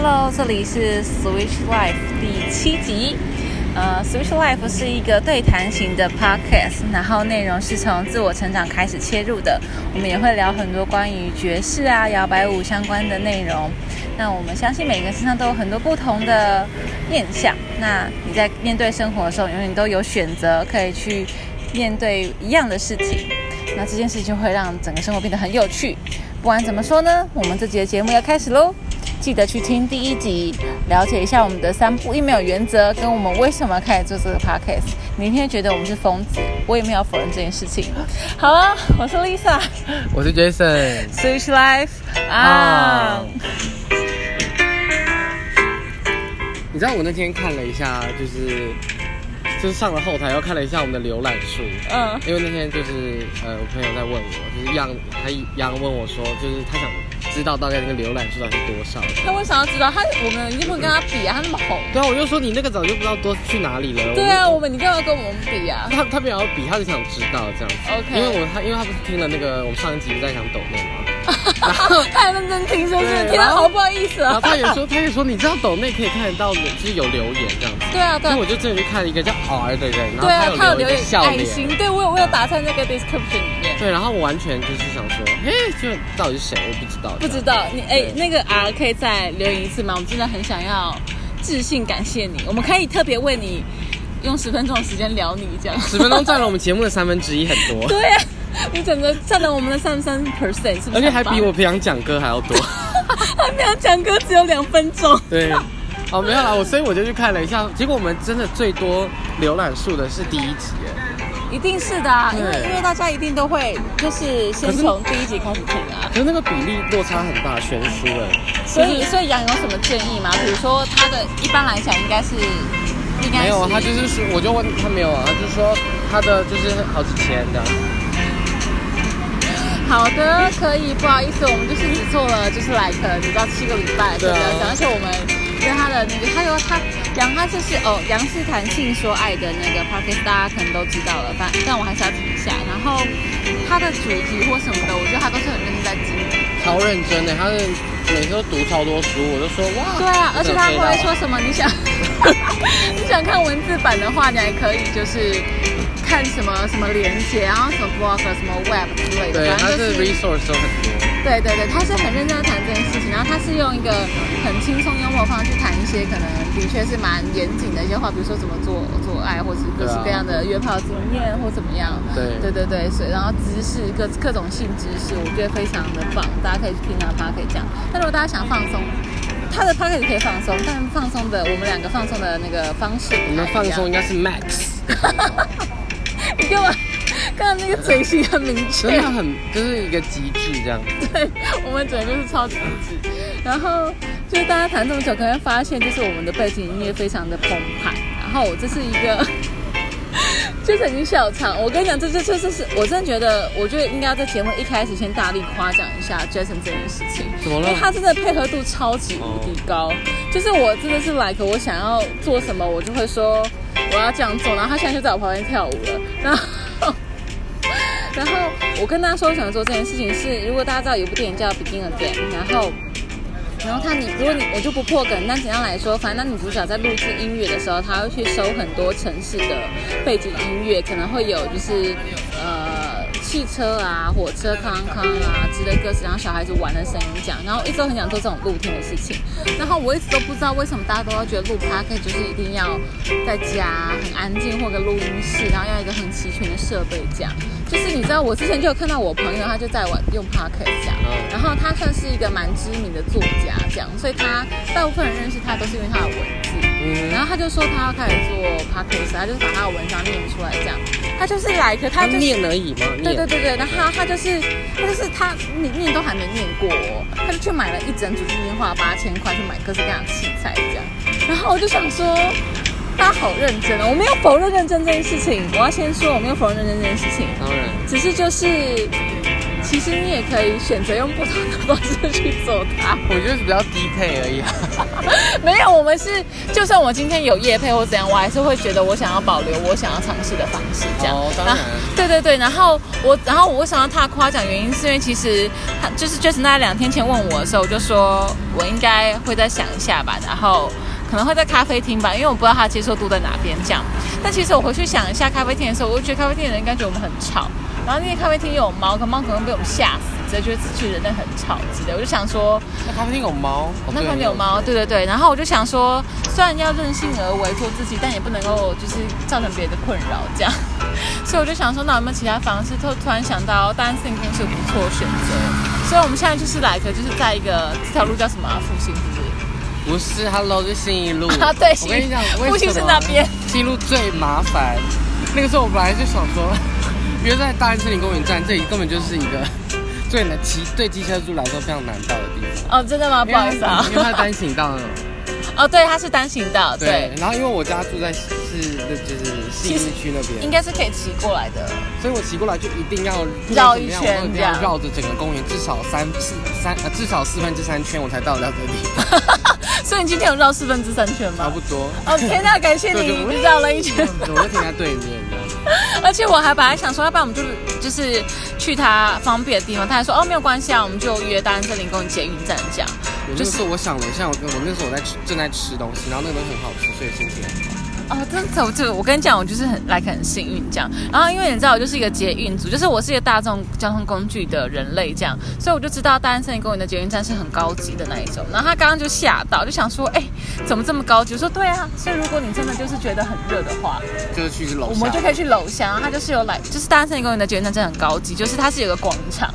Hello，这里是 Switch Life 第七集。呃，Switch Life 是一个对谈型的 podcast，然后内容是从自我成长开始切入的。我们也会聊很多关于爵士啊、摇摆舞相关的内容。那我们相信每个人身上都有很多不同的面相。那你在面对生活的时候，永远都有选择可以去面对一样的事情。那这件事情就会让整个生活变得很有趣。不管怎么说呢，我们这集的节目要开始喽。记得去听第一集，了解一下我们的三步一秒原则，跟我们为什么开始做这个 podcast。明天觉得我们是疯子，我也没有否认这件事情。好了，我是 Lisa，我是 Jason。Switch Life 啊！你知道我那天看了一下，就是就是上了后台，又看了一下我们的浏览数。嗯，因为那天就是呃，我朋友在问我，就是杨他杨问我说，就是他想。知道大概那个浏览数到底是多少？他为什么要知道？他我们一定会跟他比啊，他那么红。对啊，我就说你那个早就不知道多去哪里了。对啊，我们你干嘛跟我们比啊？他他没有要比，他是想知道这样子。OK。因为我他因为他不是听了那个我们上一集在讲抖内吗？然后他很认真听，说是听到好不好意思啊。然后他也说他也说你知道抖内可以看得到就是有留言这样子。对啊，对。所以我就真的去看一个叫 R 的人，然后他有留言爱心。对我有我有打在那个 description。对，然后我完全就是想说，哎，就到底是谁？我不知道。不知道你哎，那个 R 可以再留言一次吗？我们真的很想要致信感谢你，我们可以特别为你用十分钟的时间聊你这样。十分钟占了我们节目的三分之一，很多。对。你整个占了我们的三三 percent，是不是？而且还比我平常讲歌还要多。他平常讲歌只有两分钟。对，哦，没有啦，我所以我就去看了一下，结果我们真的最多浏览数的是第一集，哎，一定是的啊，因为因为大家一定都会就是先从第一集开始听啊。可是那个比例落差很大，悬殊哎。所以所以杨有什么建议吗？比如说他的一般来讲应该是应该没有，他就是说，我就问他没有啊，他就说他的就是好几千这样。好的，可以，不好意思，我们就是只做了，就是来可你知道七个礼拜，对不对？而且我们跟他的那个，他有他杨，他就是哦，杨是谈性说爱的那个 p o c a s t 大家可能都知道了，但但我还是要提一下。然后他的主题或什么的，我觉得他都是很认真在经营，超认真的，他是每次都读超多书，我就说哇，对啊，而且他会说什么？你想 你想看文字版的话，你还可以就是。看什么什么连接，然后什么 blog、什么 web 之类的，反正就是 resource 都很多。对对对，他是很认真的谈这件事情，然后他是用一个很轻松幽默方式去谈一些可能的确是蛮严谨的一些话，比如说怎么做做爱，或是各式各样的约炮经验或怎么样。对对对对，所以然后知识各各种性知识，我觉得非常的棒，大家可以去听他，他可以讲。但如果大家想放松，他的 p o c a t 可以放松，但放松的我们两个放松的那个方式，我们放松应该是 max。你干嘛？刚刚那个嘴型很明确，真的很就是一个极致这样。对，我们整个就是超级一致。然后就是大家谈这么久，可能发现就是我们的背景音乐非常的澎湃。然后这是一个，就是已经笑场。我跟你讲，这这这这是我真的觉得，我觉得应该要在节目一开始先大力夸奖一下 Jason 这件事情。怎么了？因为他真的配合度超级无敌高。就是我真的是 like 我想要做什么，我就会说。我要这样做，然后他现在就在我旁边跳舞了。然后，然后我跟大家说，我想做这件事情是，如果大家知道有部电影叫《Begin Again》，然后，然后他你，如果你我就不破梗，但怎样来说，反正那女主角在录制音乐的时候，她会去收很多城市的背景音乐，可能会有就是呃。汽车啊，火车康康啊之类各式，然后小孩子玩的声音讲，然后一直都很想做这种露天的事情，然后我一直都不知道为什么大家都要觉得录 p a r k 就是一定要在家很安静或个录音室，然后要一个很齐全的设备这样。就是你知道，我之前就有看到我朋友，他就在玩用 p a r k 这样，然后他算是一个蛮知名的作家这样，所以他大部分人认识他都是因为他的文字。然后他就说他要开始做 podcast，他就是把他的文章念出来这样。他就是 like 他念而已嘛。对对对对，然后他就是他就是他你念都还没念过，他就去买了一整组纪念花八千块去买各式各样的器材这样。然后我就想说，他好认真哦，我没有否认认真这件事情。我要先说我没有否认认真这件事情。当然，只是就是。其实你也可以选择用不同的方式去做它。我觉得是比较低配而已。没有，我们是就算我今天有夜配或怎样，我还是会觉得我想要保留我想要尝试的方式这样。哦，当然。对对对，然后我然后我为什么要他夸奖？原因是因为其实他就是 Jason 在两天前问我的时候，我就说我应该会再想一下吧，然后。可能会在咖啡厅吧，因为我不知道他接受度在哪边这样。但其实我回去想一下咖啡厅的时候，我就觉得咖啡厅的人应该觉得我们很吵。然后那些咖啡厅有猫，可猫可能被我们吓死，觉得这群人类很吵之类。我就想说，那咖啡厅有猫，那咖啡有猫，对对对。然后我就想说，虽然要任性而为做自己，但也不能够就是造成别人的困扰这样。所以我就想说，那有没有其他方式？突突然想到，单身应该是不错选择。所以我们现在就是来个，就是在一个这条路叫什么复兴，是不是？不是，Hello，是新一路啊。对，我跟你讲，复兴是那边。新一路最麻烦。那个时候我本来就想说，约在大安森林公园站，这里根本就是一个最难骑，对机车族来说非常难到的地方。哦，真的吗？不好意思啊，因为它 单行道。哦，对，它是单行道。对。然后因为我家住在是就是新市区那边，应该是可以骑过来的。所以我骑过来就一定要绕一圈，这样绕着整个公园至少三四三呃至少四分之三圈，我才到得了这个地方。所以你今天有绕四分之三圈吗？差不多。哦，天哪，感谢你，你绕了一圈。我就停在对面 而且我还本来想说，要不然我们就就是去他方便的地方。他还说，哦，没有关系啊，我们就约大安森林公园捷运站这样。就是我想了一下，我我那时候我在吃正在吃东西，然后那个东西很好吃，所以心情很好。哦，真的，我就我跟你讲，我就是很来很幸运这样。然后因为你知道，我就是一个捷运族，就是我是一个大众交通工具的人类这样，所以我就知道大安森林公园的捷运站是很高级的那一种。然后他刚刚就吓到，就想说，哎，怎么这么高级？我说对啊，所以如果你真的就是觉得很热的话，就是去楼，我们就可以去楼下。它就是有来，就是大安森林公园的捷运站真的很高级，就是它是有个广场，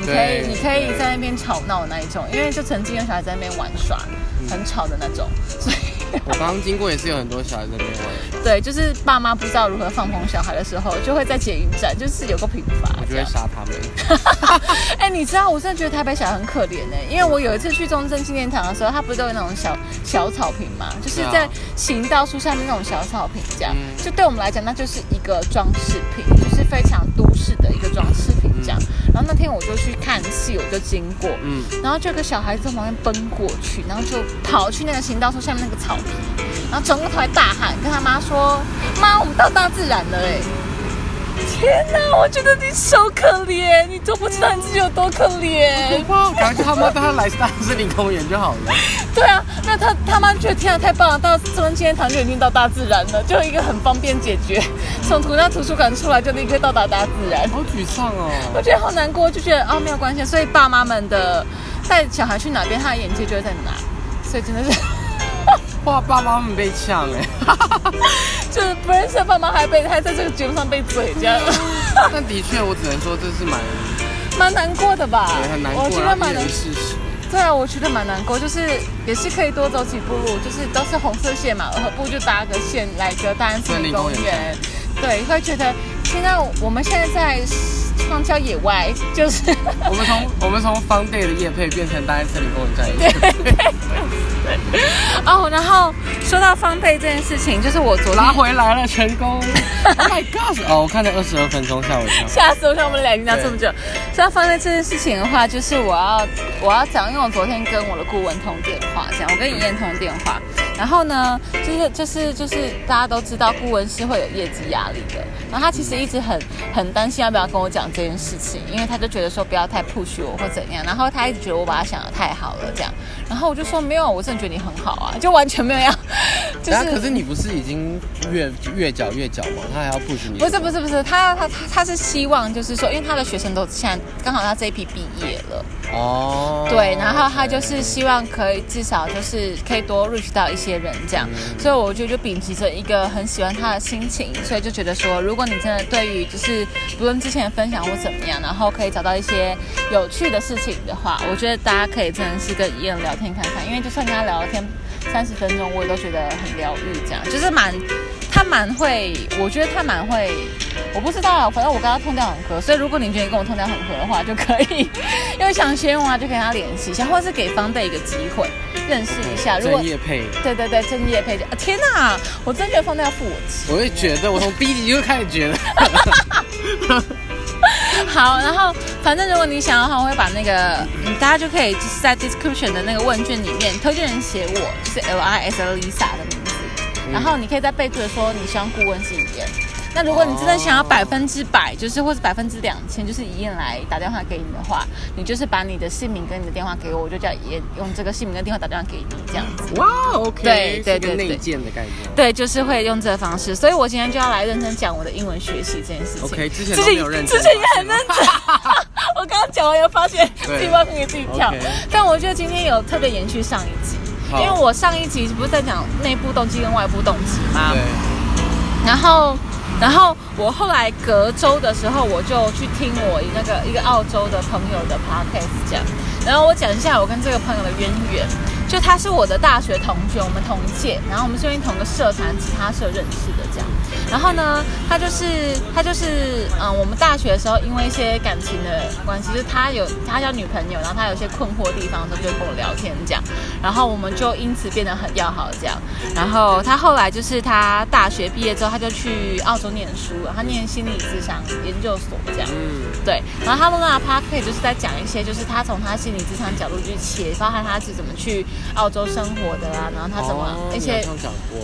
你可以你可以在那边吵闹的那一种，因为就曾经有小孩在那边玩耍，很吵的那种，所以。我刚刚经过也是有很多小孩在那边玩。对，就是爸妈不知道如何放风小孩的时候，就会在捷运站，就是有个频繁，我就会杀他们。哎，你知道，我真的觉得台北小孩很可怜呢，因为我有一次去中正纪念堂的时候，他不是都有那种小小草坪嘛，就是在行道树下面那种小草坪，这样，就对我们来讲，那就是一个装饰品，就是非常都市的一个装饰品，这样。然后那天我就去看戏，我就经过，嗯，然后就有个小孩子在旁边奔过去，然后就跑去那个行道树下面那个草坪，然后转过头来大喊，跟他妈说：“妈，我们到大自然了！”哎，天哪，我觉得你手可怜，你都不知道你自己有多可怜。赶快他妈带他来大森林公园就好了。对啊，那他他妈觉得天啊太棒了，到中正纪念堂就已经到大自然了，就一个很方便解决，从图那图书馆出来就立刻到达大自然。好沮丧哦，我觉得好难过，就觉得啊没有关系，所以爸妈们的带小孩去哪边，他的眼界就会在哪，所以真的是，哇，爸妈们被呛哎，就是不认识的爸妈还被还在这个节目上被嘴这样。但的确，我只能说这是蛮蛮难过的吧，对很难过，我觉得蛮难事实。对啊，我觉得蛮难过，就是也是可以多走几步路，就是都是红色线嘛，何不就搭个线来个大安森林公园？对，会觉得现在我们现在在荒郊野外，就是我们从 我们从方 day 的夜配变成大安森林公园在一起。哦，然后说到方配这件事情，就是我昨拉回来了，成功。Oh my god！哦，我看了二十二分钟，吓我一跳。吓死我！看我们俩已经聊这么久。说到方配这件事情的话，就是我要我要讲，因为我昨天跟我的顾问通电话，这样我跟尹燕通电话。然后呢，就是就是就是大家都知道，顾问是会有业绩压力的。然后他其实一直很很担心要不要跟我讲这件事情，因为他就觉得说不要太 push 我或怎样。然后他一直觉得我把他想的太好了，这样。然后我就说没有，我真的觉得你很好啊，就完全没有要。就是，可是你不是已经越越缴越缴吗？他还要 push 你？不是不是不是，他他他他是希望就是说，因为他的学生都现在刚好他这一批毕业了。哦。对，然后他就是希望可以至少就是可以多 reach 到一些人这样，所以我就就秉持着一个很喜欢他的心情，所以就觉得说，如果你真的对于就是不论之前的分享或怎么样，然后可以找到一些有趣的事情的话，我觉得大家可以真的是跟伊人聊天看看，因为就算跟他聊天三十分钟，我也都觉得很疗愈，这样就是蛮他蛮会，我觉得他蛮会，我不知道，反正我跟他通调很合，所以如果你觉得跟我通调很合的话，就可以，因为想先用啊，就跟他联系一下，或者是给方队一个机会。认识一下，如果叶配，对对对，真叶配啊！天哪，我真觉得方队要付我钱。我也觉得，我从第一集就开始觉得。好，然后反正如果你想要的话，我会把那个，大家就可以就是在 description 的那个问卷里面，推荐人写我，就是 L I S L Lisa 的名字，然后你可以在备注的说你希望顾问是语言。那如果你真的想要百分之百，就是或者百分之两千，就是一燕来打电话给你的话，你就是把你的姓名跟你的电话给我，我就叫燕用这个姓名跟电话打电话给你，这样子。哇，OK，对对对内建的概念。对，就是会用这个方式，所以我今天就要来认真讲我的英文学习这件事情。OK，之前之前有认真，之前也很认真。我刚刚讲完又发现自己忘给自己跳，但我觉得今天有特别延续上一集，因为我上一集不是在讲内部动机跟外部动机吗？对。然后。然后我后来隔周的时候，我就去听我那个一个澳洲的朋友的 podcast 讲，然后我讲一下我跟这个朋友的渊源。就他是我的大学同学，我们同一届，然后我们是因为同个社团吉他社认识的这样。然后呢，他就是他就是嗯，我们大学的时候因为一些感情的关系，就是他有他交女朋友，然后他有些困惑的地方，的时候就跟我聊天这样。然后我们就因此变得很要好这样。然后他后来就是他大学毕业之后，他就去澳洲念书了，他念心理智商研究所这样。嗯，对。然后他们那 p a r k 就是在讲一些，就是他从他心理智商角度去切，包含他是怎么去。澳洲生活的啊，然后他怎么一些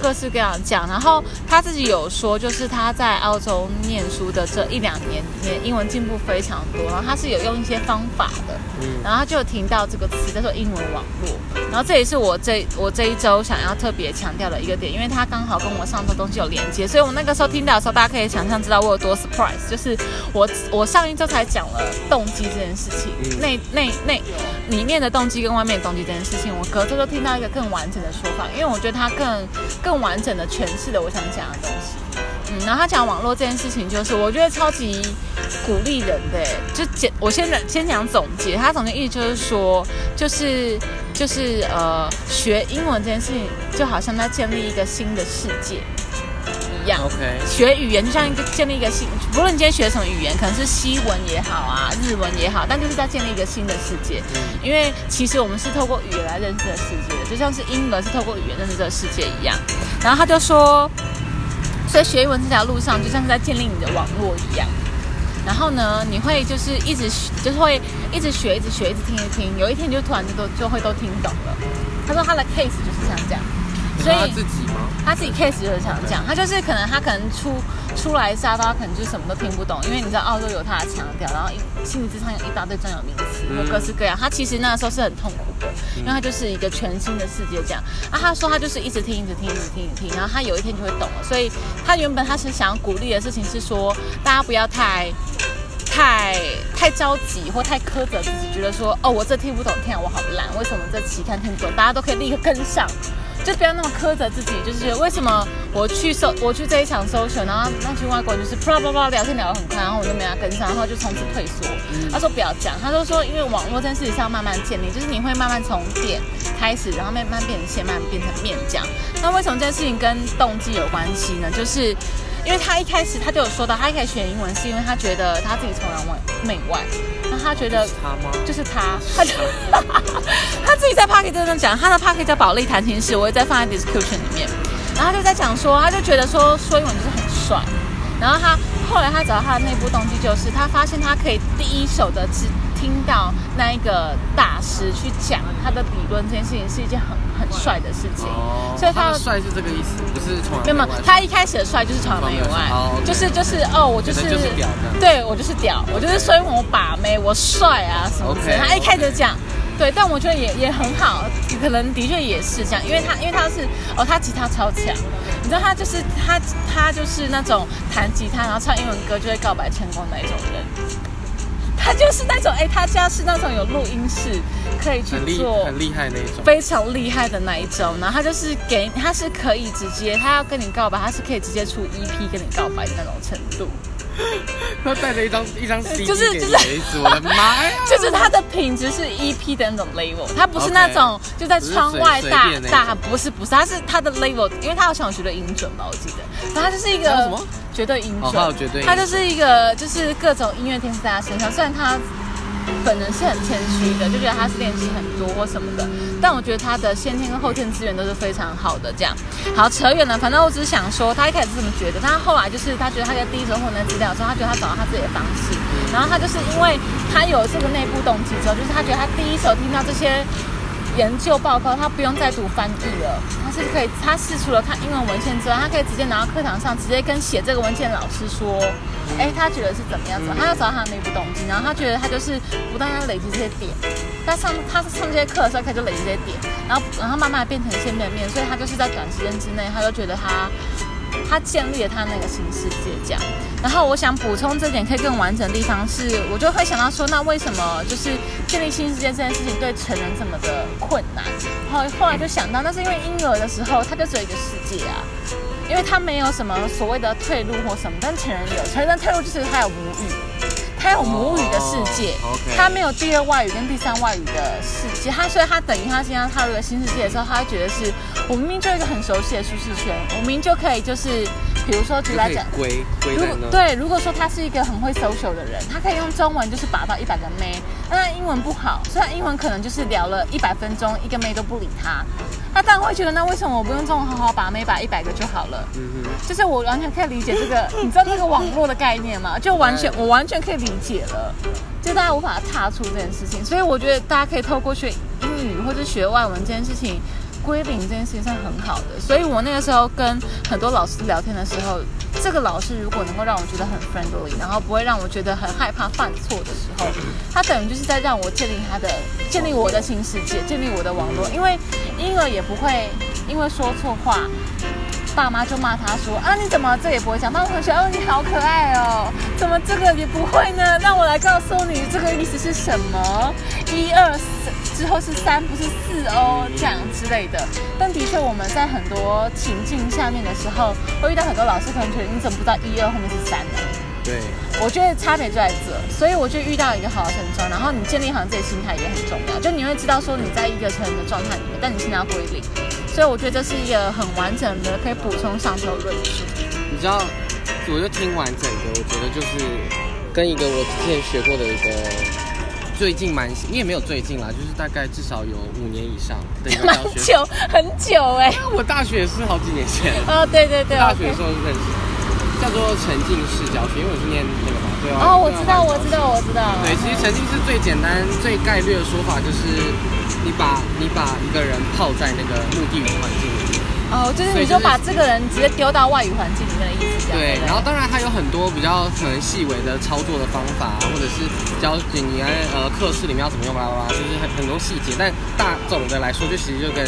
各式各样讲，然后他自己有说，就是他在澳洲念书的这一两年里面，英文进步非常多，然后他是有用一些方法的，然后他就听到这个词叫做英文网络，然后这也是我这我这一周想要特别强调的一个点，因为他刚好跟我上周东西有连接，所以我那个时候听到的时候，大家可以想象知道我有多 surprise，就是我我上一周才讲了动机这件事情，那那那里面的动机跟外面的动机这件事情，我隔周。就听到一个更完整的说法，因为我觉得他更更完整的诠释了我想讲的东西。嗯，然后他讲网络这件事情，就是我觉得超级鼓励人的。就简，我先先讲总结，他总结意思就是说，就是就是呃，学英文这件事情，就好像在建立一个新的世界。OK，学语言就像一个建立一个新，不论你今天学什么语言，可能是西文也好啊，日文也好，但就是在建立一个新的世界。因为其实我们是透过语言来认识的世界，就像是婴儿是透过语言认识这个世界一样。然后他就说，所以学英文这条路上就像是在建立你的网络一样。然后呢，你会就是一直就是会一直学，一直学，一直听一听，有一天你就突然就都就会都听懂了。他说他的 case 就是像这样。所以他自己吗？他自己 case 就是想讲，他就是可能他可能出出来杀刀，他可能就什么都听不懂，因为你知道澳洲有他的腔调，然后心理智商有一大堆专有名词，有各式各样。他其实那个时候是很痛苦的，因为他就是一个全新的世界这样。啊，他说他就是一直听，一直听，一直听，一直听，然后他有一天就会懂了。所以他原本他是想要鼓励的事情是说，大家不要太太太着急或太苛责自己，觉得说哦，我这听不懂，天啊，我好烂，为什么这期刊听不懂？大家都可以立刻跟上。就不要那么苛责自己，就是为什么我去搜，我去这一场搜寻，然后那群外国人就是啪啪啪聊天聊得很快，然后我就没他跟上，然后就从此退缩。他说不要讲，他就说因为网络这件事情是要慢慢建立，就是你会慢慢从点开始，然后慢慢变成线，慢慢变成面这样。那为什么这件事情跟动机有关系呢？就是。因为他一开始他就有说到，他一开始学英文是因为他觉得他自己崇洋媚外，那他觉得他吗？就是他，他就 他自己在 p a r k 真的讲，他的 p a r k 叫保利弹琴室，我也在放在 description 里面，然后他就在讲说，他就觉得说说英文就是很帅，然后他后来他找到他的内部动机就是他发现他可以第一手的知。听到那一个大师去讲他的理论，这件事情是一件很很帅的事情。哦，所以他的帅是这个意思，不是从没有他一开始的帅就是崇洋媚外，就是就是哦，我就是对我就是屌，我就是所以我把妹，我帅啊什么的。他一开始讲，对，但我觉得也也很好，可能的确也是这样，因为他因为他是哦，他吉他超强，你知道他就是他他就是那种弹吉他然后唱英文歌就会告白成功那一种人。他就是那种，哎，他家是那种有录音室，可以去做很厉害那一种，非常厉害的那一种。然后他就是给，他是可以直接，他要跟你告白，他是可以直接出 EP 跟你告白的那种程度。他带着一张一张 CD 就是就是，我的妈呀！就是他的品质是 EP 的那种 level，他不是那种就在窗外大大，不是不是，他是他的 level，因为他好像绝对音准吧，我记得，然后他就是一个。绝对音准，他就是一个，就是各种音乐天赋在他身上。虽然他本人是很谦虚的，就觉得他是练习很多或什么的。但我觉得他的先天跟后天资源都是非常好的。这样，好扯远了。反正我只是想说，他一开始是这么觉得，但他后来就是他觉得他在第一手获得资料之后，他觉得他找到他自己的方式。然后他就是因为他有这个内部动机之后，就是他觉得他第一手听到这些。研究报告，他不用再读翻译了，他是可以，他是除了看英文文献之外，他可以直接拿到课堂上，直接跟写这个文件老师说，哎，他觉得是怎么样子，他要找到他的内部动机，然后他觉得他就是不断在累积这些点，他上他上这些课的时候，他就累积这些点，然后然后慢慢变成线面面，所以他就是在短时间之内，他就觉得他。他建立了他那个新世界，这样。然后我想补充这点可以更完整的地方是，我就会想到说，那为什么就是建立新世界这件事情对成人这么的困难？然后后来就想到，那是因为婴儿的时候他就只有一个世界啊，因为他没有什么所谓的退路或什么，但成人有，成人的退路就是他有母语。他有母语的世界，他没有第二外语跟第三外语的世界，他所以他等于他现在踏入了新世界的时候，他会觉得是我明明就一个很熟悉的舒适圈，我明明就可以就是，比如说举来讲，归归对，如果说他是一个很会 social 的人，他可以用中文就是把到一百个妹，但他英文不好，所以他英文可能就是聊了一百分钟，一个妹都不理他。他当然会觉得，那为什么我不用中文好好把妹把一百个就好了？嗯哼，就是我完全可以理解这个，你知道这个网络的概念吗？就完全我完全可以理解了，就大家无法踏出这件事情，所以我觉得大家可以透过学英语或者学外文这件事情。归零这件事情是很好的，所以我那个时候跟很多老师聊天的时候，这个老师如果能够让我觉得很 friendly，然后不会让我觉得很害怕犯错的时候，他等于就是在让我建立他的、建立我的新世界，建立我的网络，因为婴儿也不会因为说错话。爸妈就骂他说啊，你怎么这也不会讲？那我同学哦，你好可爱哦，怎么这个也不会呢？让我来告诉你，这个意思是什么？一二三之后是三，不是四哦，这样之类的。但的确，我们在很多情境下面的时候，会遇到很多老师可能觉得你怎么不知道一二后面是三呢？对，我觉得差别就在这，所以我就遇到一个好的成长，然后你建立好自己心态也很重要，就你会知道说你在一个成人的状态里面，但你现在要归零。所以我觉得这是一个很完整的，可以补充上头论述。你知道，我就听完整个，我觉得就是跟一个我之前学过的一个最近蛮，你也没有最近啦，就是大概至少有五年以上的一个教学，久 很久哎。我大学也是好几年前。哦，对对对，大学的时候认识，叫做沉浸式教学，因为我是念那个嘛，对哦。哦，我知道，我知道，我知道。对，其实沉浸式最简单、最概率的说法就是。你把你把一个人泡在那个目的语环境哦，就是你说把这个人直接丢到外语环境里面的意思，对。然后当然还有很多比较可能细微的操作的方法，或者是教你来呃课室里面要怎么用，巴拉巴拉，就是很很多细节。但大总的来说，就其实就跟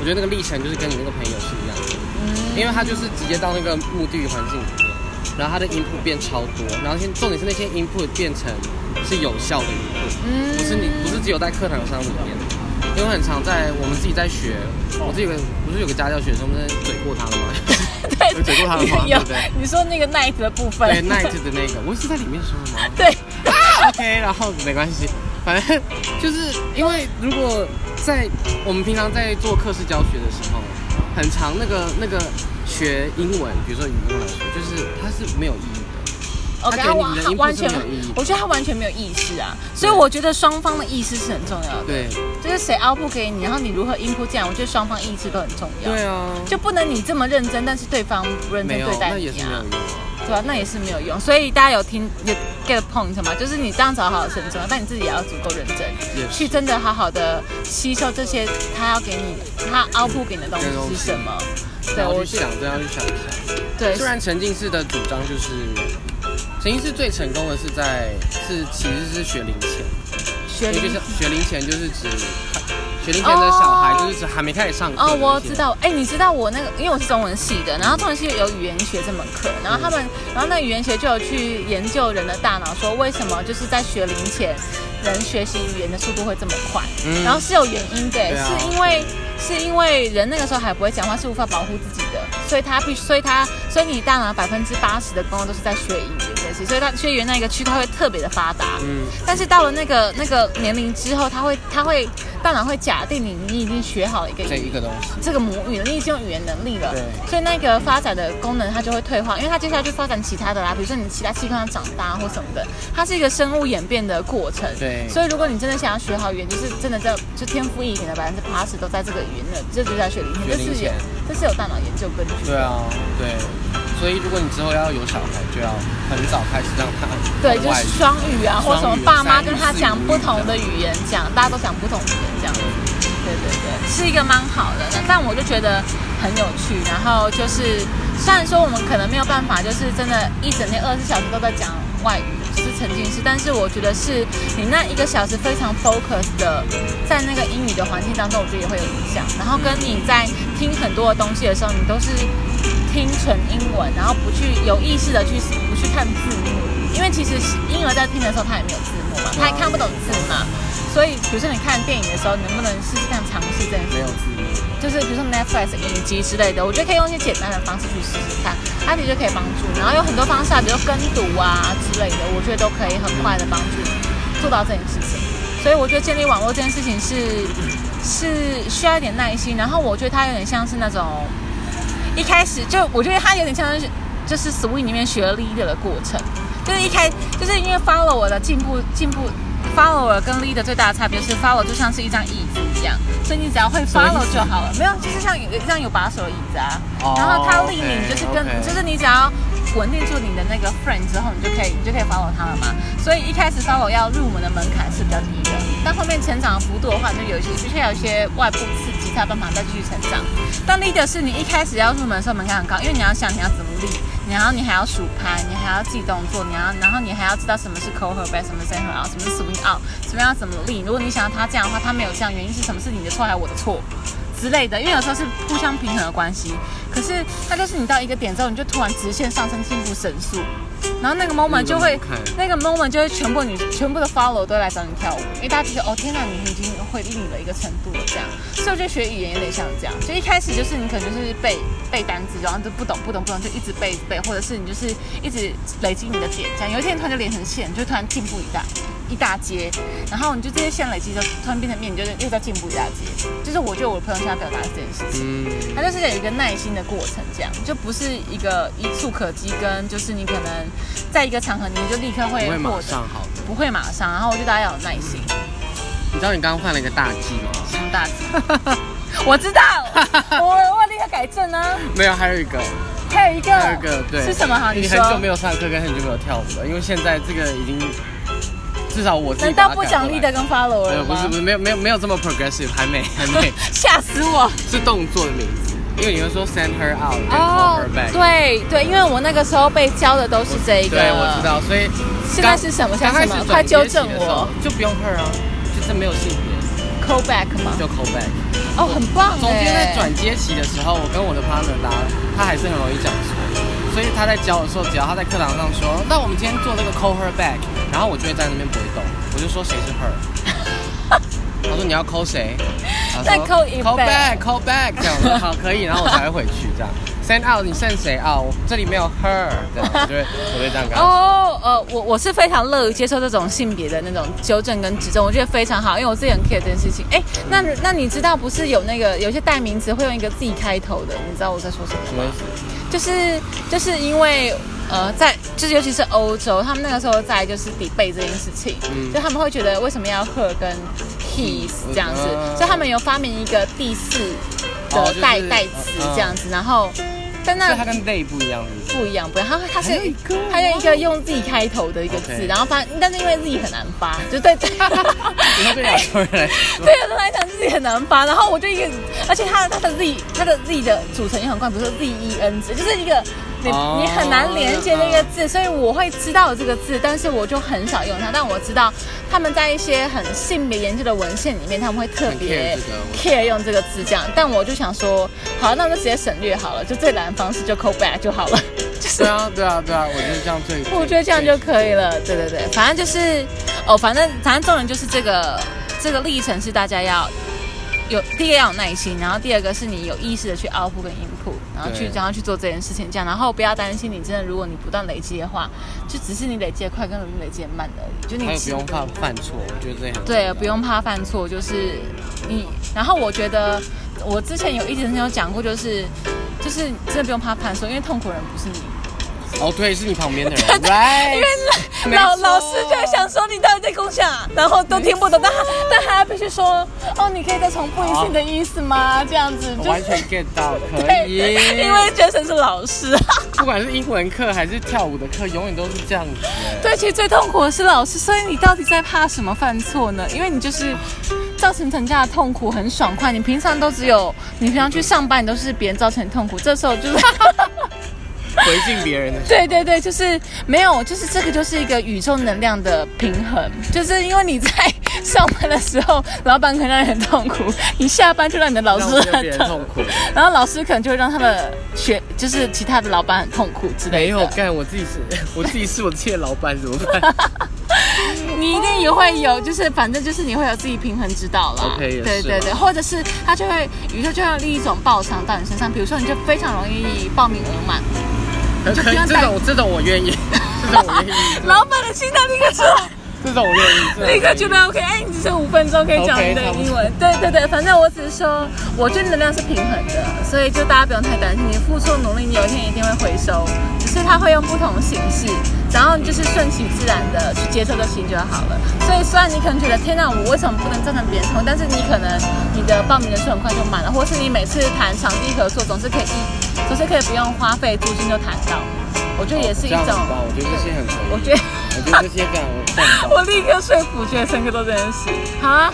我觉得那个历程就是跟你那个朋友是一样的，嗯，因为他就是直接到那个目的环境里面，然后他的 input 变超多，然后先重点是那些 input 变成是有效的音谱，嗯，不是你不是只有在课堂上里面。因为很常在我们自己在学，我自己有不是有个家教学生，我们在嘴过他了吗？对，有 嘴过他的吗？有。你说那个 night 的部分，对 night 的那个，我是在里面说的吗？对。OK，然后没关系，反正就是因为如果在我们平常在做课室教学的时候，很长那个那个学英文，比如说语音来说，就是它是没有意义。OK，他完完全，我觉得他完全没有意识啊，所以我觉得双方的意识是很重要的。对，就是谁 output 给你，然后你如何 input 这样，我觉得双方意识都很重要。对啊，就不能你这么认真，但是对方不认真对待你啊，对吧？那也是没有用。所以大家有听有 get point 吗？就是你这样找好的是很重要，但你自己也要足够认真，去真的好好的吸收这些他要给你他 output 给你的东西是什么。对，我想都要去想一想。对，虽然沉浸式的主张就是。陈英是最成功的是在是其实是学龄前，学就是学龄前就是指学龄前的小孩就是指还没开始上课。哦，我知道，哎，你知道我那个，因为我是中文系的，然后中文系有语言学这门课，然后他们，然后那语言学就有去研究人的大脑，说为什么就是在学龄前人学习语言的速度会这么快，嗯。然后是有原因的，是因为。是因为人那个时候还不会讲话，是无法保护自己的，所以他必须，所以他，所以你大脑百分之八十的功能都是在学语言所以他学语言那个区块会特别的发达。嗯。但是到了那个那个年龄之后，他会他会大脑会假定你你已经学好了一个这一个东西，这个母语，你已经有语言能力了。对。所以那个发展的功能它就会退化，因为它接下来就发展其他的啦，比如说你其他器官长大或什么的，它是一个生物演变的过程。对。所以如果你真的想要学好语言，就是真的在就天赋异禀的百分之八十都在这个语言的，这就在学龄前，这是有这是有大脑研究根据。对啊，对。所以如果你之后要有小孩，就要很早开始让他对，就是双语啊，或什么爸妈跟他讲不同的语言，讲大家都讲不同语言这样子。对对对，是一个蛮好的。但我就觉得很有趣。然后就是，虽然说我们可能没有办法，就是真的，一整天二十四小时都在讲外语，是沉浸式。但是我觉得是你那一个小时非常 focus 的在那个英语的环境当中，我觉得也会有影响。然后跟你在听很多的东西的时候，你都是。听纯英文，然后不去有意识的去不去看字幕，因为其实婴儿在听的时候他也没有字幕嘛，他也看不懂字嘛。所以比如说你看电影的时候，能不能试试看尝试这件事？没有字幕，就是比如说 Netflix 影集之类的，我觉得可以用一些简单的方式去试试看，它的确可以帮助。然后有很多方式啊，比如跟读啊之类的，我觉得都可以很快的帮助做到这件事情。所以我觉得建立网络这件事情是是需要一点耐心，然后我觉得它有点像是那种。一开始就我觉得他有点像是就是 Swing 里面学 leader 的过程，就是一开就是因为 follow 我的进步进步，follower 跟 leader 最大的差别是 follow 就像是一张椅子一样，所以你只要会 follow 就好了，没有就是像有像有把手的椅子啊，然后他立你就是跟就是你只要稳定住你的那个 friend 之后，你就可以你就可以 follow 他了嘛，所以一开始 follow 要入门的门槛是比较低的，但后面成长的幅度的话，就有一些必须要有一些外部刺激。他帮忙再继续成长。但 leader 是你一开始要入门的时候门槛很高，因为你要想你要怎么立，然后你还要数拍，你还要记动作，你要然后你还要知道什么是 call her back，什么是 send her out，什么是 swing out，什么要怎么立。如果你想要他这样的话，他没有这样，原因是什么？是你的错还是我的错之类的？因为有时候是互相平衡的关系。可是它就是你到一个点之后，你就突然直线上升，进步神速。然后那个 moment 就会，那个 moment 就会全部女全部的 follow 都来找你跳舞，因为大家觉得哦天哪，你已经会英语的一个程度了这样。所以我觉得学语言有点像这样，就一开始就是你可能就是背背单词，然后就不懂不懂不懂就一直背背，或者是你就是一直累积你的点，这样有一天突然就连成线，就突然进步一大一大截，然后你就这些线累积就突然变成面，你就是又在进步一大截。就是我觉得我的朋友想要表达这件事情，他就是有一个耐心的过程，这样就不是一个一触可及，跟就是你可能。在一个场合，你就立刻会不会马上好，不会马上。然后我觉得大家要有耐心。你知道你刚刚犯了一个大忌吗？什么大忌？我知道，我我立刻改正啊。没有，还有一个，还有一个，还有一个，对，是什么？哈，你很久没有上课，跟很久没有跳舞了，因为现在这个已经至少我难道不奖励的跟 follow 了不是不是，没有没有没有这么 progressive，还没还没。吓死我！是动作的名字。因为你会说 send her out，然后 call her back。对对，因为我那个时候被教的都是这一个。对，我知道，所以现在是什么？像什么？快纠正我！就不用 her 啊，就是没有性别。call back 吗？就 call back。哦，很棒中间在转接期的时候，我跟我的 partner 搭，他还是很容易讲错，所以他在教的时候，只要他在课堂上说，那我们今天做这个 call her back，然后我就会在那边不会动，我就说谁是 her。他说你要 call 谁？再 call 一 call back call back 这样好可以，然后我才会回去这样。send out 你 send 谁 out？这里没有 her 这样，我就会我会这样讲。哦呃，我我是非常乐于接受这种性别的那种纠正跟指正，我觉得非常好，因为我自己很 care 这件事情。哎，那那你知道不是有那个有些代名词会用一个 Z 开头的？你知道我在说什么吗？什么意思？就是就是因为呃，在就是尤其是欧洲，他们那个时候在就是抵背这件事情，就他们会觉得为什么要 her 跟 his 这样子，所以他们有发明一个第四的代代词这样子，然后。但那它跟 they 不一样，不一样，不一样。它它是它用一个用 Z 开头的一个字，然后发，但是因为 Z 很难发，就对对。对 亚洲人来说，对亚洲人来讲，Z 很难发。然后我就一个，而且它它的 Z 它的 Z 的组成也很怪，比如说 Z E N 字，就是一个。你你很难连接那个字，所以我会知道这个字，但是我就很少用它。但我知道他们在一些很性别研究的文献里面，他们会特别 care 用这个字这样。但我就想说，好，那我就直接省略好了，就最难的方式就 call back 就好了。对啊，对啊，对啊，我觉得这样最，我觉得这样就可以了。对对对，反正就是，哦，反正反正重点就是这个这个历程是大家要有第一个要有耐心，然后第二个是你有意识的去 output 跟 input，然后去然后去做这件事情，这样，然后不要担心你真的，如果你不断累积的话，就只是你累积的快跟累积的慢而已。就你不用怕犯错，我觉得这样对，不用怕犯错，就是你。然后我觉得我之前有一直有讲过，就是就是真的不用怕犯错，因为痛苦人不是你。哦，对，是你旁边的人，right？，因为老老师就想说你到底在共享，然后都听不懂，但但还要必须说，哦，你可以再重复一次你的意思吗？这样子，完全 get 到，可以，因为 Jason 是老师，不管是英文课还是跳舞的课，永远都是这样子。对，其实最痛苦的是老师，所以你到底在怕什么犯错呢？因为你就是造成成家的痛苦，很爽快。你平常都只有你平常去上班，你都是别人造成痛苦，这时候就是。回敬别人的，对对对，就是没有，就是这个就是一个宇宙能量的平衡，就是因为你在 上班的时候，老板可能让你很痛苦，你下班就让你的老师很痛苦，然后老师可能就会让他的学，就是其他的老板很痛苦之类的。没有干，我自己是，我自己是我自己的老板，怎么办？你一定也会有，就是反正就是你会有自己平衡之道了。对对对，或者是他就会宇宙就会另一种报偿到你身上，比如说你就非常容易报名额满。这种 这种我愿意，这种我愿意。老板的心态立刻出来，这种我愿意，立刻觉得 OK。哎，你只剩五分钟可以讲你的英文。对对对，反正我只是说，我觉得能量是平衡的，所以就大家不用太担心，你付出努力，你有一天一定会回收，只是它会用不同的形式，然后就是顺其自然的去接受这心就好了。所以虽然你可能觉得天哪，我为什么不能站成别人痛？但是你可能你的报名人数很快就满了，或是你每次谈场地合作总是可以一。可是可以不用花费租金就谈到，我觉得也是一种。我觉得这些很可以。我觉得，我觉得这些非常我立刻说服，觉得乘客都这样想。好啊，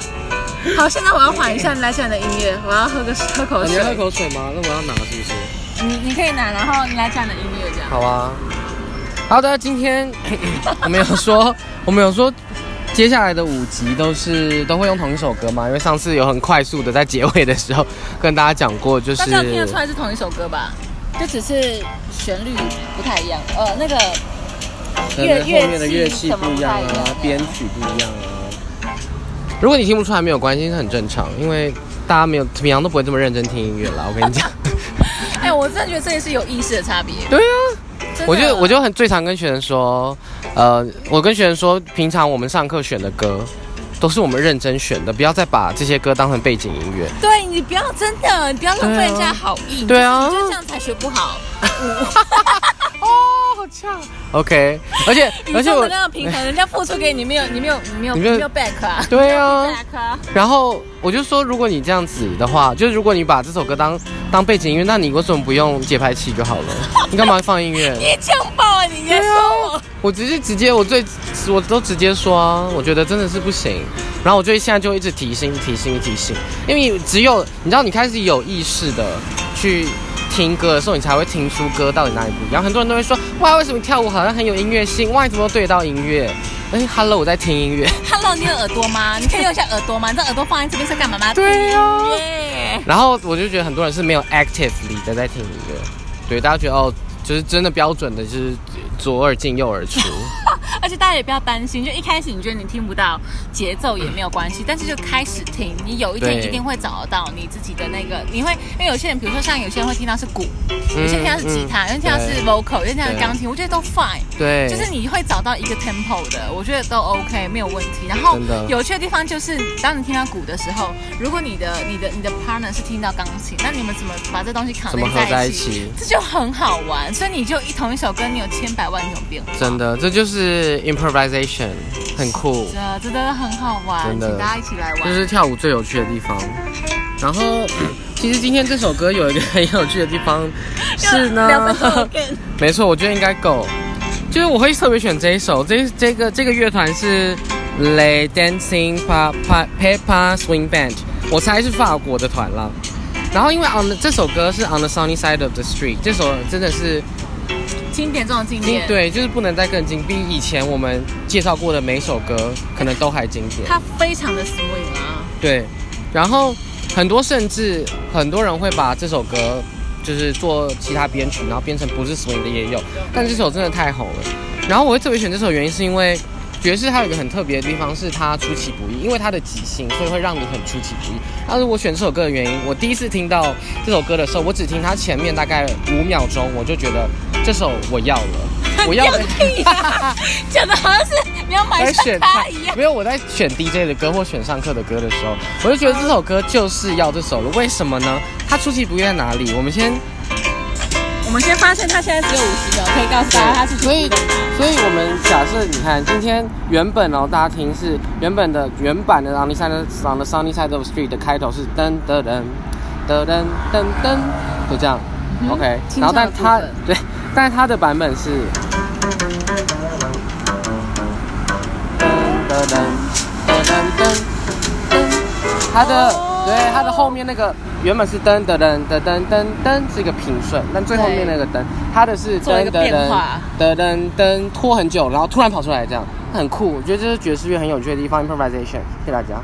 好，现在我要缓一下你来讲的音乐，我要喝个喝口水。你要喝口水吗？那我要拿是不是？你你可以拿，然后你来讲的音乐这样。好啊。好的，今天 我们有说，我们有说。接下来的五集都是都会用同一首歌吗？因为上次有很快速的在结尾的时候跟大家讲过，就是大家听得出来是同一首歌吧？就只是旋律不太一样，呃，那个乐乐面的乐器不一样啊，编曲不一样啊。如果你听不出来没有关系，是很正常，因为大家没有平常都不会这么认真听音乐了。我跟你讲，哎，我真的觉得这也是有意识的差别。对啊。我就我就很最常跟学生说，呃，我跟学生说，平常我们上课选的歌，都是我们认真选的，不要再把这些歌当成背景音乐。对你不要真的，你不要浪费人家好意。对啊，就这样才学不好。呛，OK，而且 而且我那样平衡，人家付出给你，没有 你没有你没有 你没有 back 啊，对啊，然后我就说，如果你这样子的话，就是如果你把这首歌当当背景音乐，那你为什么不用节拍器就好了？你干嘛放音乐？你强暴啊！你先说，我直接直接我最我都直接说啊，我觉得真的是不行。然后我就现在就一直提醒提醒提醒，因为只有你知道，你开始有意识的去。听歌的时候，你才会听出歌到底哪里不一样。很多人都会说：“哇，为什么跳舞好像很有音乐性？哇，怎么对到音乐？”哎，Hello，我在听音乐。Hello，你有耳朵吗？你可以用一下耳朵吗？你的耳朵放在这边是干嘛吗？对呀。然后我就觉得很多人是没有 actively 的在听音乐。对，大家觉得哦，就是真的标准的，就是左耳进右耳出。而且大家也不要担心，就一开始你觉得你听不到节奏也没有关系，但是就开始听，你有一天一定会找得到你自己的那个。你会因为有些人，比如说像有些人会听到是鼓，有些听到是吉他，有些听到是 vocal，有些听到是钢琴，我觉得都 fine。对，就是你会找到一个 tempo 的，我觉得都 OK，没有问题。然后有趣的地方就是，当你听到鼓的时候，如果你的你的你的 partner 是听到钢琴，那你们怎么把这东西扛在一起？这就很好玩。所以你就一同一首歌，你有千百万种变化。真的，这就是。是 improvisation，很酷，这真的很好玩，真的，大家一起来玩，这是跳舞最有趣的地方。然后，其实今天这首歌有一个很有趣的地方是呢，没错，我觉得应该够。就是我会特别选这一首，这这个这个乐团是 Le Dancing Pa Pa Peppa Swing Band，我猜是法国的团了。然后因为 on 这首歌是 On the Sunny Side of the Street，这首真的是。经典中的经典，对，就是不能再更经比以前我们介绍过的每首歌可能都还经典。它非常的 swing 啊。对，然后很多甚至很多人会把这首歌就是做其他编曲，然后编成不是 swing 的也有。但这首真的太红了。然后我会特别选这首原因是因为爵士它有一个很特别的地方，是它出其不意，因为它的即兴，所以会让你很出其不意。但是我选这首歌的原因，我第一次听到这首歌的时候，我只听它前面大概五秒钟，我就觉得这首我要了，我要了，讲的好像是你要买选它一样。没有，我在选 DJ 的歌或选上课的歌的时候，我就觉得这首歌就是要这首了。为什么呢？它出其不意在哪里？我们先。我们先发现它现在只有五十秒，可以告诉大家它是所以，所以我们假设你看今天原本哦，大家听是原本的原版的《Sunny Side on the Sunny Side of the Street》的开头是噔噔噔噔噔噔噔，就这样，OK。然后但它对，但它的版本是噔噔噔噔噔噔，它的。对，它的后面那个原本是噔噔噔噔噔噔噔，是一个平顺，但最后面那个噔，它的是噔噔噔噔噔拖很久，然后突然跑出来，这样很酷。我觉得这是爵士乐很有趣的地方，improvisation。谢谢大家。